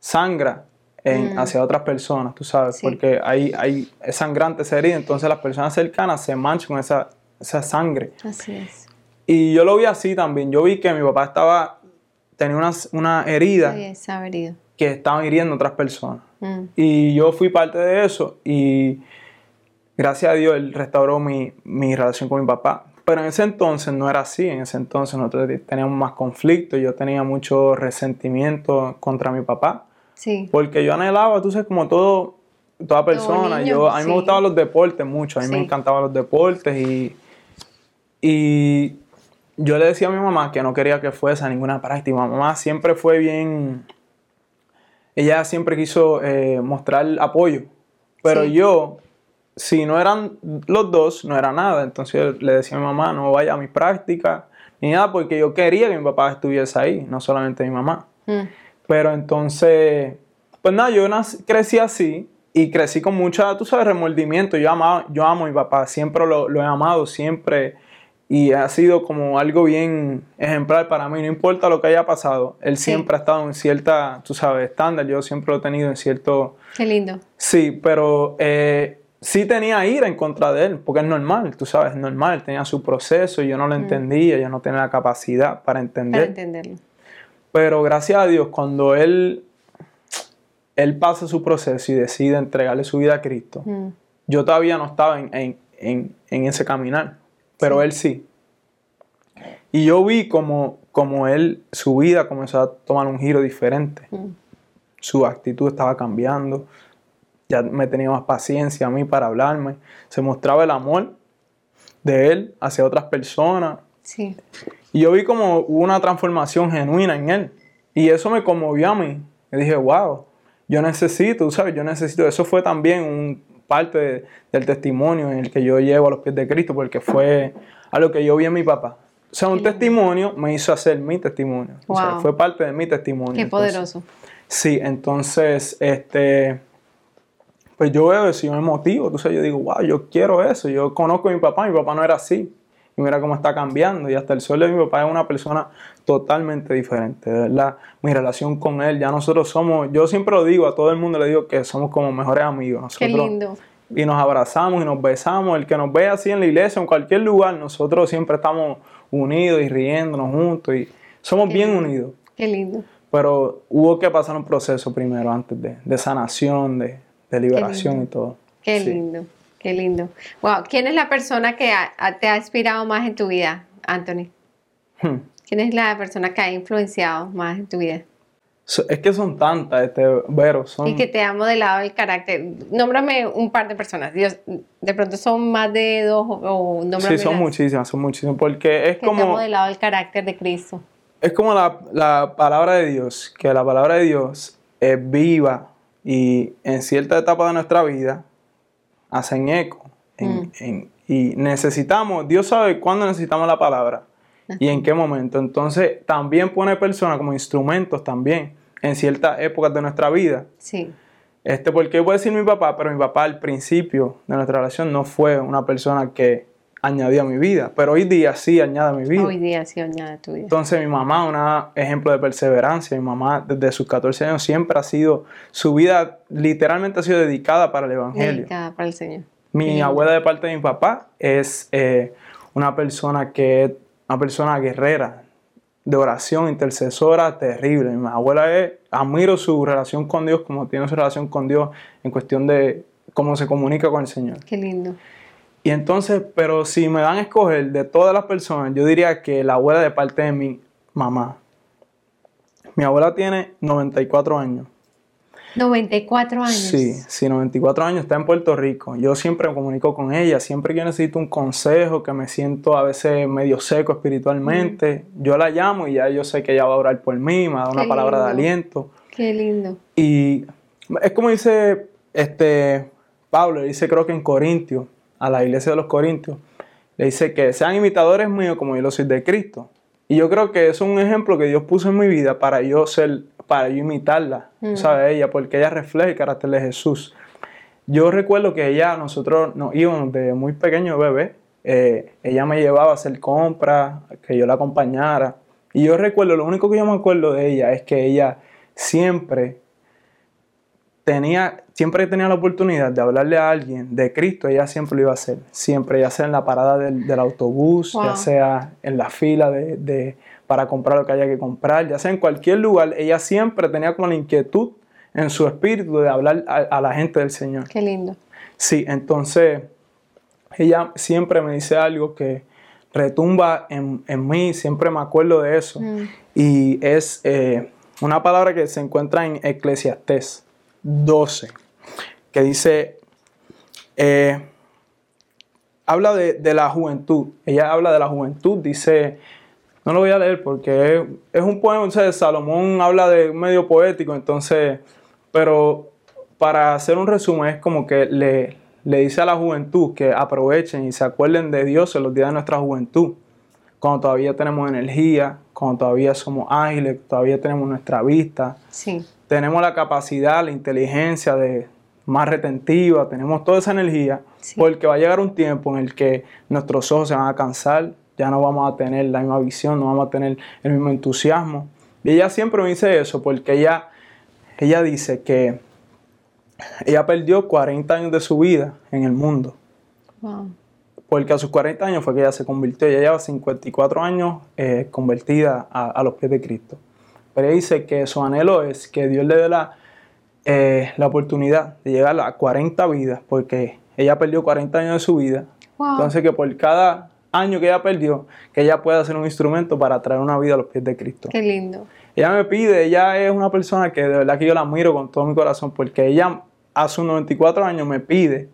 sangra en- Mm. hacia otras personas, tú sabes, Sí. porque hay, hay, es sangrante esa herida, entonces las personas cercanas se manchan con esa, esa sangre. Así es. Y yo lo vi así también. Yo vi que mi papá estaba, tenía una, una herida que estaban hiriendo a otras personas. Mm. Y yo fui parte de eso y gracias a Dios él restauró mi, mi relación con mi papá. Pero en ese entonces no era así. En ese entonces nosotros teníamos más conflicto. Yo tenía mucho resentimiento contra mi papá. Sí. Porque yo anhelaba, tú sabes, como todo, toda persona. niño, yo, a mí sí. me gustaban los deportes mucho. A mí me encantaban los deportes y, y yo le decía a mi mamá que no quería que fuese a ninguna práctica. Mi mamá siempre fue bien... Ella siempre quiso eh, mostrar apoyo. Pero Sí. yo, si no eran los dos, no era nada. Entonces yo le decía a mi mamá, no vaya a mis prácticas ni nada, porque yo quería que mi papá estuviese ahí, no solamente mi mamá. Mm. Pero entonces, pues nada, yo nac- crecí así y crecí con mucha, tú sabes, remordimiento. Yo, amaba, yo amo a mi papá, siempre lo, lo he amado, siempre. Y ha sido como algo bien ejemplar para mí, no importa lo que haya pasado. Él Sí. siempre ha estado en cierta, tú sabes, estándar. Yo siempre lo he tenido en cierto... Qué lindo. Sí, pero eh, sí tenía ira en contra de él, porque es normal, tú sabes, es normal. Tenía su proceso y yo no lo entendía, yo no tenía la capacidad para entender. Para entenderlo. Pero gracias a Dios, cuando él, él pasa su proceso y decide entregarle su vida a Cristo, Mm. yo todavía no estaba en, en- en- en ese caminar, pero él sí. Y yo vi como, como él, su vida comenzó a tomar un giro diferente. Mm. Su actitud estaba cambiando, ya me tenía más paciencia a mí para hablarme. Se mostraba el amor de él hacia otras personas. Sí. Y yo vi como hubo una transformación genuina en él. Y eso me conmovió a mí. Y dije, wow, yo necesito, sabes, yo necesito. Eso fue también un parte de- del testimonio en el que yo llevo a los pies de Cristo, porque fue algo que yo vi en mi papá. O sea, un testimonio me hizo hacer mi testimonio. O sea, fue parte de mi testimonio. Qué Entonces, poderoso. Sí, entonces, este, pues yo veo eso yo me motivo, sabes, yo digo, wow, yo quiero eso, yo conozco a mi papá, mi papá no era así, y mira cómo está cambiando, y hasta el sol de mi papá es una persona totalmente diferente, de verdad, mi relación con él, ya nosotros somos, yo siempre lo digo, a todo el mundo le digo que somos como mejores amigos, Qué lindo. y nos abrazamos y nos besamos, el que nos ve así en la iglesia, en cualquier lugar, nosotros siempre estamos unidos y riéndonos juntos, y somos Qué bien lindo. unidos. Qué lindo. Pero hubo que pasar un proceso primero antes de, de sanación, de, de liberación y todo. Qué Sí. lindo. Qué lindo. Wow. ¿Quién es la persona que te ha inspirado más en tu vida, Anthony? Hmm. ¿Quién es la persona que ha influenciado más en tu vida? So- Es que son tantas, este, Vero, son... Y que te ha modelado el carácter. Nómbrame un par de personas. Dios, de pronto son más de dos o, o nómbrame Sí, son las muchísimas, son muchísimas, porque es que te ha como, modelado el carácter de Cristo. es como la, la palabra de Dios, que la palabra de Dios es viva y en cierta etapa de nuestra vida hacen eco. en- Mm. en- y necesitamos, Dios sabe cuándo necesitamos la palabra y en qué momento. Entonces también pone personas como instrumentos también en ciertas épocas de nuestra vida. Sí. Este, porque yo puedo decir mi papá, pero mi papá al principio de nuestra relación no fue una persona que añadía a mi vida, pero hoy día sí añade a mi vida. Hoy día sí añade tu vida. Entonces mi mamá, un ejemplo de perseverancia, mi mamá desde sus 14 años siempre ha sido, su vida literalmente ha sido dedicada para el Evangelio. Dedicada para el Señor. Mi abuela de parte de mi papá es eh, una persona que es una persona guerrera, de oración, intercesora, terrible. Mi abuela es, admiro su relación con Dios, como tiene su relación con Dios en cuestión de cómo se comunica con el Señor. Qué lindo. Y entonces, pero si me dan a escoger de todas las personas, yo diría que la abuela de parte de mi mamá. Mi abuela tiene 94 años. 94 años. Sí, sí, 94 años, está en Puerto Rico. Yo siempre me comunico con ella, siempre que necesito un consejo, que me siento a veces medio seco espiritualmente, yo la llamo y ya yo sé que ella va a orar por mí, me da una Qué palabra de aliento. Qué lindo. Y es como dice este Pablo, dice creo que en Corintios, a la iglesia de los Corintios, le dice que sean imitadores míos como yo lo soy de Cristo. Y yo creo que es un ejemplo que Dios puso en mi vida para yo ser, para yo imitarla, Mm. ¿sabes? Ella, porque ella refleja el carácter de Jesús. yo recuerdo que ella, nosotros nos íbamos de muy pequeño bebé, eh, ella me llevaba a hacer compras, que yo la acompañara. Y yo recuerdo, lo único que yo me acuerdo de ella es que ella siempre tenía, siempre tenía la oportunidad de hablarle a alguien de Cristo, ella siempre lo iba a hacer. Siempre, ya sea en la parada del, autobús, ya sea en la fila de, para comprar lo que haya que comprar, ya sea en cualquier lugar, ella siempre tenía como la inquietud en su espíritu de hablar a, la gente del Señor. Qué lindo. Sí, entonces ella siempre me dice algo que retumba en, mí, siempre me acuerdo de eso. Mm. Y es eh, una palabra que se encuentra en Eclesiastés 12, que dice, eh, habla de, la juventud. Ella habla de la juventud, dice, no lo voy a leer porque es, un poema, de Salomón habla de medio poético, entonces pero para hacer un resumen es como que le, le dice a la juventud que aprovechen y se acuerden de Dios en los días de nuestra juventud, cuando todavía tenemos energía, cuando todavía somos ágiles, todavía tenemos nuestra vista, sí. Tenemos la capacidad, la inteligencia de más retentiva, tenemos toda esa energía, porque va a llegar un tiempo en el que nuestros ojos se van a cansar, ya no vamos a tener la misma visión, no vamos a tener el mismo entusiasmo. Y ella siempre me dice eso, porque ella ella dice que ella perdió 40 años de su vida en el mundo. Porque a sus 40 años fue que ella se convirtió. Ella lleva 54 años eh, convertida a, los pies de Cristo. Pero ella dice que su anhelo es que Dios le dé la, eh, la oportunidad de llegar a 40 vidas, porque ella perdió 40 años de su vida. Entonces que por cada año que ella perdió, que ella pueda ser un instrumento para traer una vida a los pies de Cristo. Qué lindo. Ella me pide, ella es una persona que de verdad que yo la admiro con todo mi corazón, porque ella hace sus 94 años me pide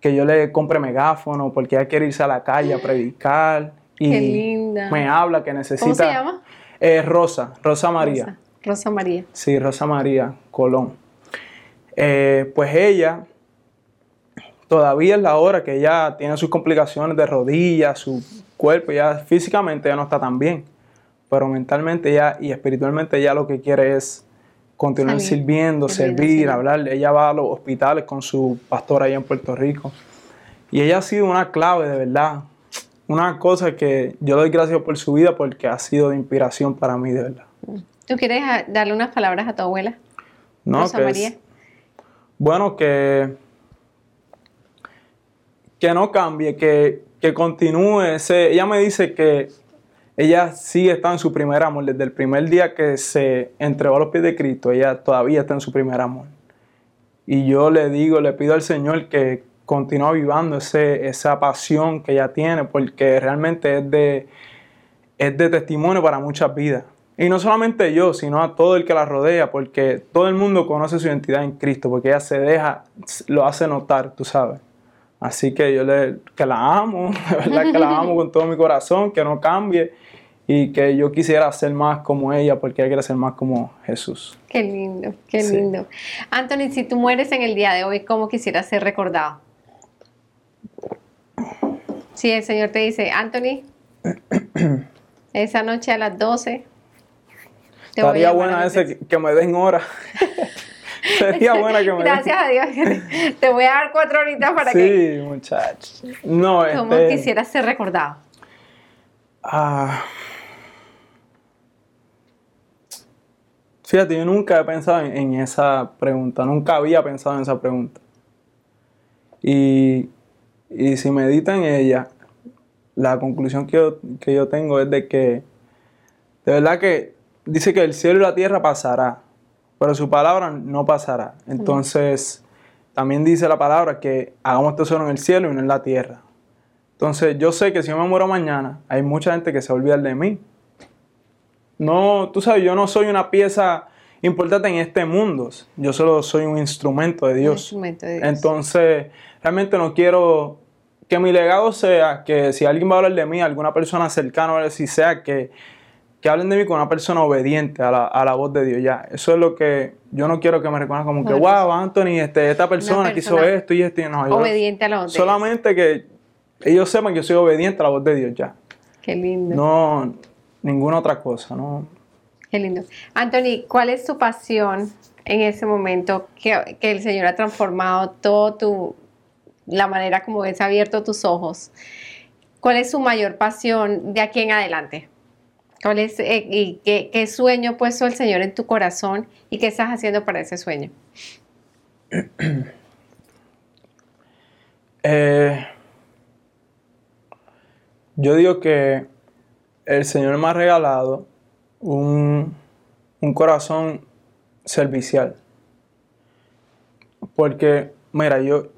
que yo le compre megáfono, porque ella quiere irse a la calle a predicar. Y Qué linda. Me habla que necesita. ¿Cómo se llama? Eh, Rosa, Rosa María. Rosa. María. Sí, Rosa María Colón. Eh, pues ella, todavía es la hora que ella tiene sus complicaciones de rodillas, su cuerpo, ya físicamente ya no está tan bien pero mentalmente ya y espiritualmente ya lo que quiere es continuar sirviendo, servir, hablar. Ella va a los hospitales con su pastor allá en Puerto Rico. Y ella ha sido una clave, de verdad. Una cosa que yo doy gracias por su vida porque ha sido de inspiración para mí, de verdad. ¿Tú quieres darle unas palabras a tu abuela? No, Rosa María. bueno, que, que no cambie, que, que continúe. Ella me dice que ella sí está en su primer amor. Desde el primer día que se entregó a los pies de Cristo, ella todavía está en su primer amor. Y yo le digo, le pido al Señor que continúe avivando ese, esa pasión que ella tiene, porque realmente es de, es de testimonio para muchas vidas. Y no solamente yo, sino a todo el que la rodea, porque todo el mundo conoce su identidad en Cristo, porque ella se deja, lo hace notar, tú sabes. Así que yo le, que la amo, de verdad que la amo con todo mi corazón, que no cambie y que yo quisiera ser más como ella porque ella quiere ser más como Jesús. Qué lindo, qué lindo. Anthony, si tú mueres en el día de hoy, ¿cómo quisieras ser recordado? Si el Señor te dice, Anthony, esa noche a las 12. Te Estaría buena ese que, me den hora. Sería buena que me Gracias a Dios. Te voy a dar cuatro horitas para que. Sí, muchachos. No, ¿Cómo este... quisieras ser recordado? Ah. Fíjate, yo nunca he pensado en, esa pregunta, nunca había pensado en esa pregunta. Y, si medita en ella, la conclusión que yo, que yo tengo es de que, de verdad que dice que el cielo y la tierra pasará, pero su palabra no pasará. Entonces, también dice la palabra que hagamos tesoro en el cielo y no en la tierra. Entonces, yo sé que si yo me muero mañana, hay mucha gente que se va de mí. No, tú sabes, yo no soy una pieza importante en este mundo. Yo solo soy un instrumento de Dios. instrumento de Dios. Entonces, realmente no quiero que mi legado sea que si alguien va a hablar de mí, alguna persona cercana, si sea que, que hablen de mí con una persona obediente a la, a la, voz de Dios. Ya, eso es lo que yo no quiero que me reconozcan como que, wow, Anthony, este, esta persona, que hizo esto y esto. Y no, obediente a la voz de Solamente que ellos sepan que yo soy obediente a la voz de Dios ya. Qué lindo. No, ninguna otra cosa, ¿no? Qué lindo. Anthony, ¿cuál es tu pasión en ese momento que, el Señor ha transformado todo tu, la manera como ves abierto tus ojos, ¿cuál es su mayor pasión de aquí en adelante? ¿Cuál es, eh, y qué, qué sueño ha puesto el Señor en tu corazón y qué estás haciendo para ese sueño? Eh, yo digo que el Señor me ha regalado un, un corazón servicial. Porque, mira, yo,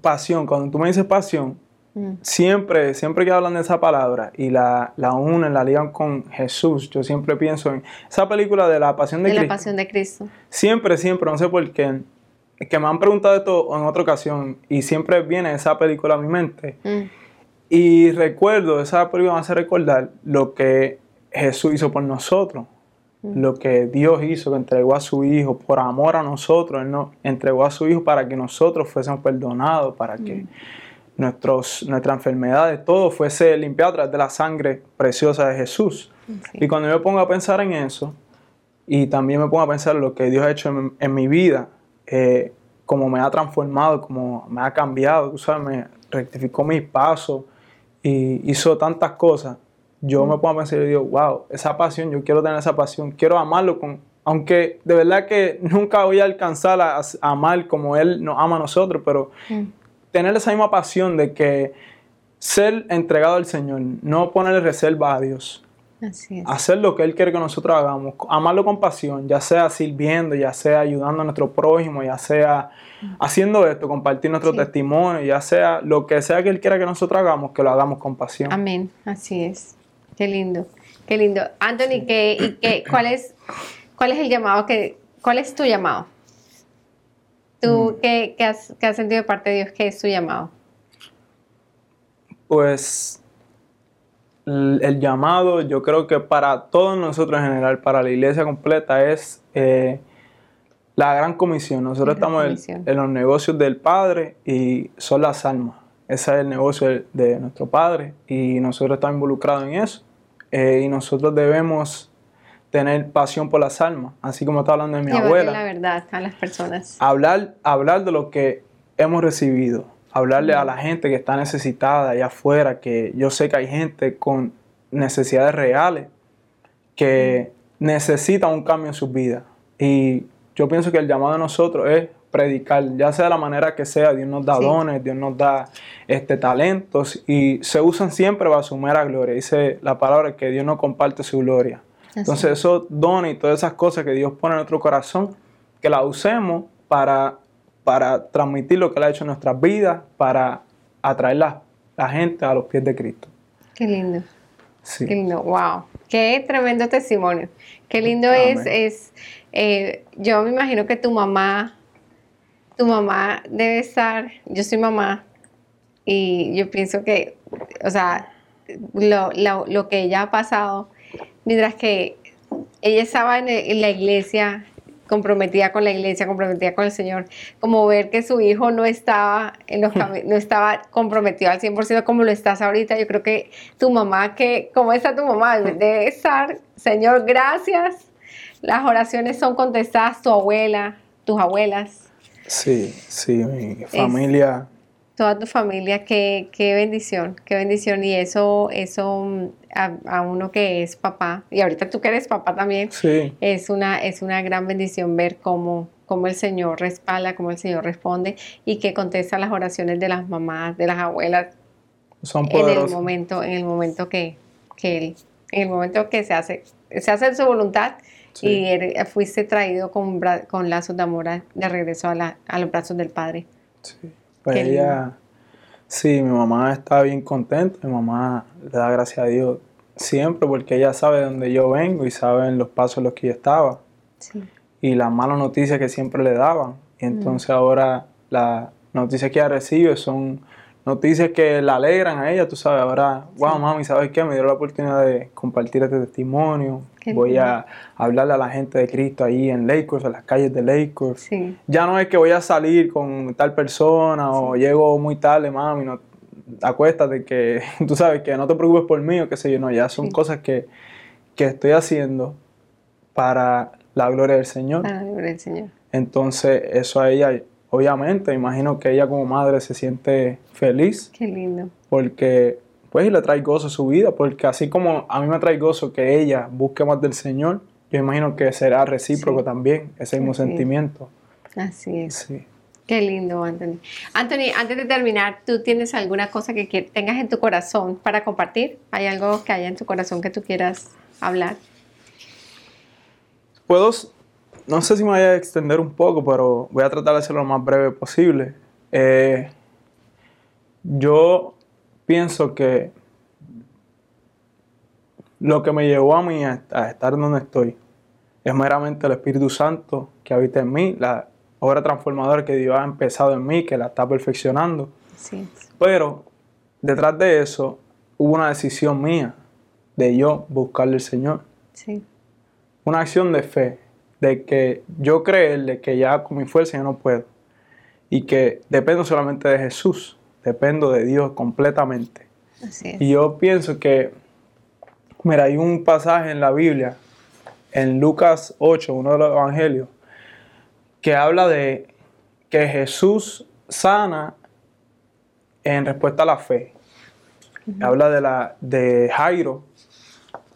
pasión, cuando tú me dices pasión, Mm. siempre, siempre que hablan de esa palabra y la, la unen, la ligan con Jesús, yo siempre pienso en esa película de la pasión de, De la Cristo. pasión de Cristo. Siempre, siempre, no sé por qué, que me han preguntado esto en otra ocasión y siempre viene esa película a mi mente. Mm. Y recuerdo, esa película me hace recordar lo que Jesús hizo por nosotros, lo que Dios hizo, que entregó a su Hijo por amor a nosotros, Él nos entregó a su Hijo para que nosotros fuésemos perdonados, para que nuestros, nuestras enfermedades, todo fuese limpiado a través de la sangre preciosa de Jesús. Sí. Y cuando yo me pongo a pensar en eso, y también me pongo a pensar en lo que Dios ha hecho en, en mi vida, eh, como me ha transformado, como me ha cambiado, tú sabes, me rectificó mis pasos y hizo tantas cosas, yo me pongo a pensar y digo, wow, esa pasión, yo quiero tener esa pasión, quiero amarlo con, aunque de verdad que nunca voy a alcanzar a, a amar como Él nos ama a nosotros, pero Mm. tener esa misma pasión de que ser entregado al Señor, no ponerle reserva a Dios, Así es. hacer lo que Él quiere que nosotros hagamos, amarlo con pasión, ya sea sirviendo, ya sea ayudando a nuestro prójimo, ya sea haciendo esto, compartir nuestro Sí. testimonio, ya sea lo que sea que Él quiera que nosotros hagamos, que lo hagamos con pasión. Amén, así es. Qué lindo, qué lindo. Anthony, ¿qué, y qué, cuál, es, ¿cuál es el llamado que, cuál es tu llamado? ¿Tú qué, qué has, qué has sentido de parte de Dios? ¿Qué es tu llamado? Pues el, llamado, yo creo que para todos nosotros en general, para la iglesia completa, es eh, la gran comisión. Nosotros gran estamos en- en, los negocios del Padre y son las almas. Ese es el negocio de, de nuestro Padre y nosotros estamos involucrados en eso. Eh, y nosotros debemos tener pasión por las almas, así como está hablando de mi Llevarle abuela la verdad a las personas. hablar, hablar de lo que hemos recibido, hablarle a la gente que está necesitada allá afuera, que yo sé que hay gente con necesidades reales que necesita un cambio en sus vidas. Y yo pienso que el llamado de nosotros es predicar, ya sea de la manera que sea, Dios nos da Sí. dones, Dios nos da este, talentos y se usan siempre para su mera gloria. Dice la palabra que Dios no comparte su gloria. Así Entonces esos dones y todas esas cosas que Dios pone en nuestro corazón, que las usemos para, para transmitir lo que Él ha hecho en nuestras vidas, para atraer la, la gente a los pies de Cristo. Qué lindo. Sí. Qué lindo, wow. Qué tremendo testimonio. Qué lindo Amén. es, es eh, yo me imagino que tu mamá, tu mamá debe estar, yo soy mamá y yo pienso que, o sea, lo, lo- lo que ella ha pasado, mientras que ella estaba en, el- en la iglesia, comprometida con la iglesia, comprometida con el Señor, como ver que su hijo no estaba, en los no estaba comprometido al 100% como lo estás ahorita. Yo creo que tu mamá, que ¿cómo está tu mamá? Debe estar, Señor, gracias. Las oraciones son contestadas, tu abuela, tus abuelas, Sí, sí, mi familia. toda tu familia, qué, qué bendición, qué bendición. Y eso, eso mm, a, a uno que es papá, y ahorita tú que eres papá también, Sí, es una, es una gran bendición ver cómo, cómo el Señor respalda, cómo el Señor responde y que contesta las oraciones de las mamás, de las abuelas son en el poderosos. momento, en el momento que, que él, en el momento que se hace, se hace su voluntad Sí. y eres- fuiste traído con, bra- con lazos de amor a- de regreso a, la- a los brazos del Padre. Sí. Pues Qué ella, sí, mi mamá está bien contenta, mi mamá le da gracias a Dios siempre porque ella sabe de dónde yo vengo y sabe en los pasos en los que yo estaba Sí. y las malas noticias que siempre le daban. Y entonces ahora las noticias que ella recibe son noticias que la alegran a ella, tú sabes, ahora, wow, mami, ¿sabes qué? Me dio la oportunidad de compartir este testimonio, Qué voy a hablarle a la gente de Cristo ahí en Lakers, en las calles de Lakers. Sí. Ya no es que voy a salir con tal persona o llego muy tarde, mami, no, acuéstate que tú sabes que no te preocupes por mí o qué sé yo, no, ya son cosas que, que estoy haciendo para la gloria del Señor. Para la gloria del Señor. Entonces, eso a ella, obviamente, imagino que ella como madre se siente feliz Qué lindo. porque pues le trae gozo a su vida, porque así como a mí me trae gozo que ella busque más del Señor, yo imagino que será recíproco Sí. también ese mismo Así es. sentimiento. Así es. Sí. Qué lindo, Anthony. Anthony, antes de terminar, ¿tú tienes alguna cosa que tengas en tu corazón para compartir? ¿Hay algo que haya en tu corazón que tú quieras hablar? Puedo, no sé si me vaya a extender un poco, pero voy a tratar de hacerlo lo más breve posible. Eh, yo pienso que lo que me llevó a mí a, a estar donde estoy es meramente el Espíritu Santo que habita en mí, la obra transformadora que Dios ha empezado en mí, que la está perfeccionando. Sí. Pero detrás de eso hubo una decisión mía de yo buscarle al Señor Sí. una acción de fe, de que yo creerle que ya con mi fuerza yo no puedo y que dependo solamente de Jesús, dependo de Dios completamente. Así es. Y yo pienso que, mira, hay un pasaje en la Biblia, en Lucas 8, uno de los evangelios, que habla de que Jesús sana en respuesta a la fe. Habla de, la, de Jairo,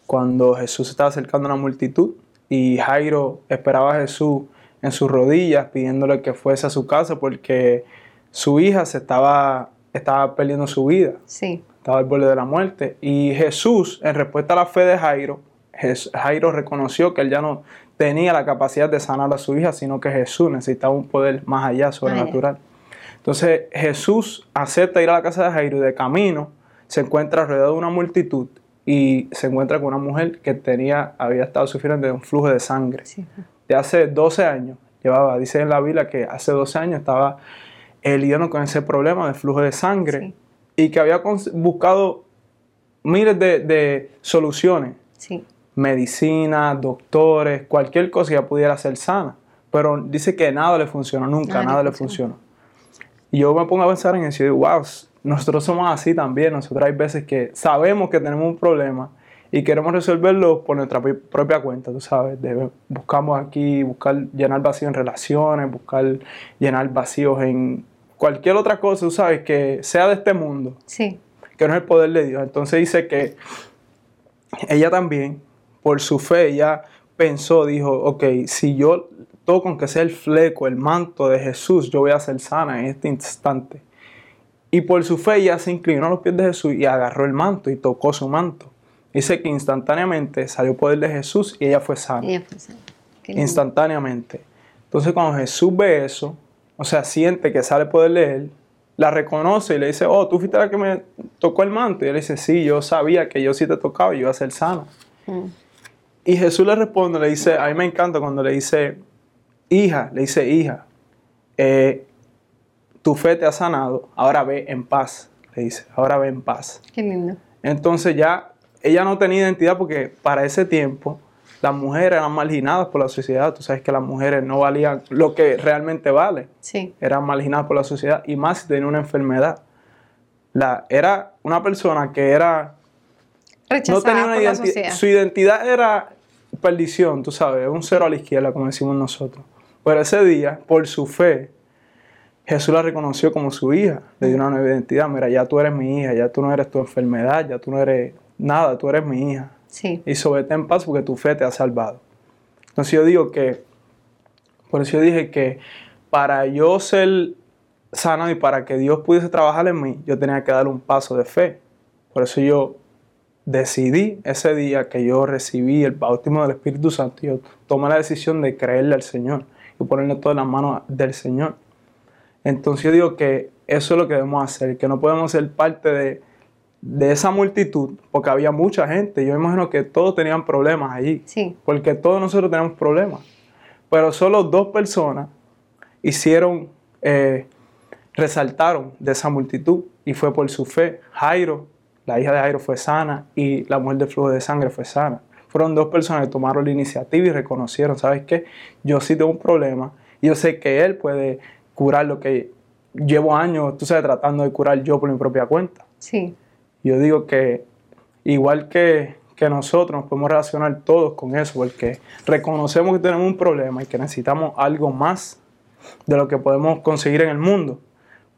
cuando Jesús estaba acercando a una multitud y Jairo esperaba a Jesús en sus rodillas pidiéndole que fuese a su casa porque su hija se estaba, estaba perdiendo su vida Sí. estaba al borde de la muerte. Y Jesús, en respuesta a la fe de Jairo, Jairo reconoció que él ya no tenía la capacidad de sanar a su hija, sino que Jesús necesitaba un poder más allá, sobrenatural. Entonces Jesús acepta ir a la casa de Jairo y de camino se encuentra rodeado de una multitud y se encuentra con una mujer que tenía, había estado sufriendo de un flujo de sangre Sí. de hace 12 años. Llevaba, dice en la Biblia que hace 12 años estaba eh, lidiando con ese problema de flujo de sangre Sí. y que había buscado miles de, de soluciones, Sí. medicina, doctores, cualquier cosa que ella pudiera ser sana. Pero dice que nada le funcionó, nunca, Nada le nada le funcionó. funcionó. Y yo me pongo a pensar en eso y digo, wow, nosotros somos así también. Nosotros hay veces que sabemos que tenemos un problema y queremos resolverlo por nuestra pi- propia cuenta, tú sabes. Buscamos aquí, buscar llenar vacíos en relaciones, buscar llenar vacíos en cualquier otra cosa, tú sabes, que sea de este mundo Sí. que no es el poder de Dios. Entonces dice que ella también, por su fe, ella pensó, dijo, ok, si yo toco aunque sea el fleco, el manto de Jesús, yo voy a ser sana en este instante. Y por su fe ella se inclinó a los pies de Jesús y agarró el manto y tocó su manto. Dice que instantáneamente salió poder de Jesús y ella fue sana Ella fue sana. Instantáneamente. Entonces cuando Jesús ve eso, o sea, siente que sale poder de él, la reconoce y le dice, oh, tú fuiste la que me tocó el manto. Y él dice, sí, yo sabía que yo sí te tocaba y yo iba a ser sana. Mm. Y Jesús le responde, le dice, a mí me encanta cuando le dice, hija, le dice, hija, eh, tu fe te ha sanado, ahora ve en paz, le dice, ahora ve en paz. Qué lindo. Entonces ya ella no tenía identidad porque para ese tiempo las mujeres eran marginadas por la sociedad. Tú sabes que las mujeres no valían lo que realmente vale. Sí. Eran marginadas por la sociedad y más si tenía una enfermedad. La, era una persona que era no Rechazada tenía una por la sociedad. Su identidad era perdición, tú sabes, un cero a la izquierda, como decimos nosotros. Pero ese día, por su fe, Jesús la reconoció como su hija, le dio una nueva identidad. Mira, ya tú eres mi hija, ya tú no eres tu enfermedad, ya tú no eres nada, tú eres mi hija. Sí. Y vete en paz porque tu fe te ha salvado. Entonces yo digo que, por eso yo dije que para yo ser sano y para que Dios pudiese trabajar en mí, yo tenía que dar un paso de fe. Por eso yo decidí ese día que yo recibí el bautismo del Espíritu Santo, yo tomé la decisión de creerle al Señor y ponerle todo en las manos del Señor. Entonces yo digo que eso es lo que debemos hacer, que no podemos ser parte de, de esa multitud, porque había mucha gente. Yo imagino que todos tenían problemas allí, Sí. porque todos nosotros tenemos problemas. Pero solo dos personas hicieron, eh, resaltaron de esa multitud y fue por su fe. Jairo, la hija de Jairo fue sana y la mujer de flujo de sangre fue sana. Fueron dos personas que tomaron la iniciativa y reconocieron, ¿sabes qué? Yo sí tengo un problema y yo sé que él puede curar lo que llevo años, tú sabes, tratando de curar yo por mi propia cuenta. Sí. Yo digo que igual que, que nosotros nos podemos relacionar todos con eso, porque reconocemos que tenemos un problema y que necesitamos algo más de lo que podemos conseguir en el mundo,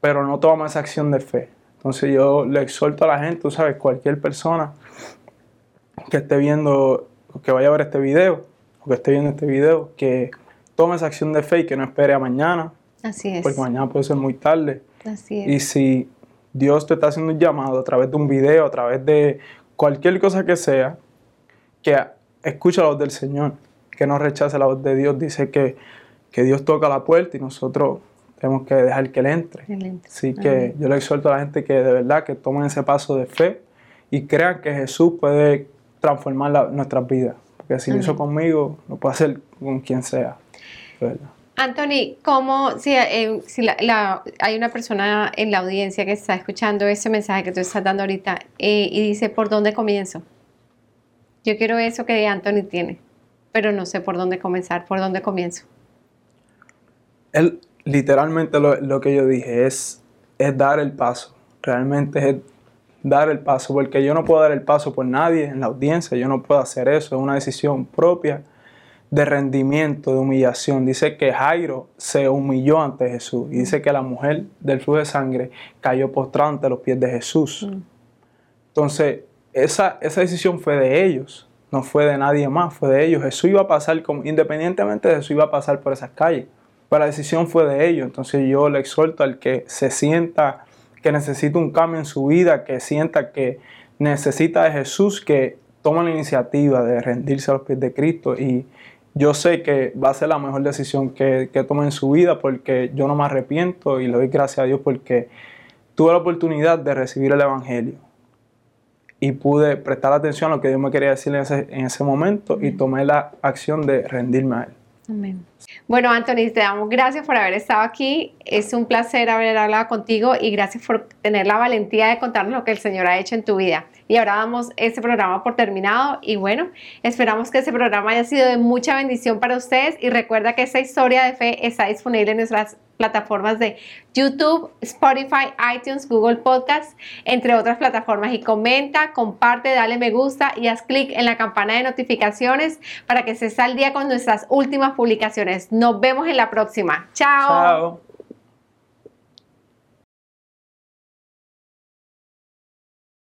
pero no tomamos esa acción de fe. Entonces yo le exhorto a la gente, tú sabes, cualquier persona que esté viendo, que vaya a ver este video, o que esté viendo este video, que tome esa acción de fe y que no espere a mañana. Así es. Porque mañana puede ser muy tarde. Así es. Y si Dios te está haciendo un llamado a través de un video, a través de cualquier cosa que sea, que escucha la voz del Señor, que no rechace la voz de Dios. Dice que, que Dios toca la puerta y nosotros tenemos que dejar que Él entre. Así que yo le exhorto a la gente que de verdad que tomen ese paso de fe y crean que Jesús puede transformar nuestras vidas. Porque si lo hizo conmigo, lo puede hacer con quien sea. Anthony, ¿cómo, si, eh, si hay una persona en la audiencia que está escuchando ese mensaje que tú estás dando ahorita eh, y dice, ¿por dónde comienzo? Yo quiero eso que Anthony tiene, pero no sé por dónde comenzar, ¿por dónde comienzo? Literalmente lo, que yo dije es dar el paso, realmente es dar el paso, porque yo no puedo dar el paso por nadie en la audiencia, yo no puedo hacer eso, es una decisión propia de rendimiento, de humillación. Dice que Jairo se humilló ante Jesús y dice que la mujer del flujo de sangre cayó postrada ante los pies de Jesús. Mm. Entonces, esa, esa decisión fue de ellos, no fue de nadie más, fue de ellos. Jesús iba a pasar, independientemente de Jesús iba a pasar por esas calles, pero la decisión fue de ellos. Entonces yo le exhorto al que se sienta que necesita un cambio en su vida, que sienta que necesita de Jesús, que tome la iniciativa de rendirse a los pies de Cristo y yo sé que va a ser la mejor decisión que, que tome en su vida porque yo no me arrepiento y le doy gracias a Dios porque tuve la oportunidad de recibir el Evangelio y pude prestar atención a lo que Dios me quería decir en ese, en ese momento y tomé la acción de rendirme a Él. Amén. Bueno, Anthony, te damos gracias por haber estado aquí. Es un placer haber hablado contigo y gracias por tener la valentía de contarnos lo que el Señor ha hecho en tu vida. Y ahora damos este programa por terminado y bueno, esperamos que ese programa haya sido de mucha bendición para ustedes y recuerda que esa historia de fe está disponible en nuestras plataformas de YouTube, Spotify, iTunes, Google Podcasts, entre otras plataformas. Y comenta, comparte, dale me gusta y haz clic en la campana de notificaciones para que se al día con nuestras últimas publicaciones. Nos vemos en la próxima. Chao. Chao.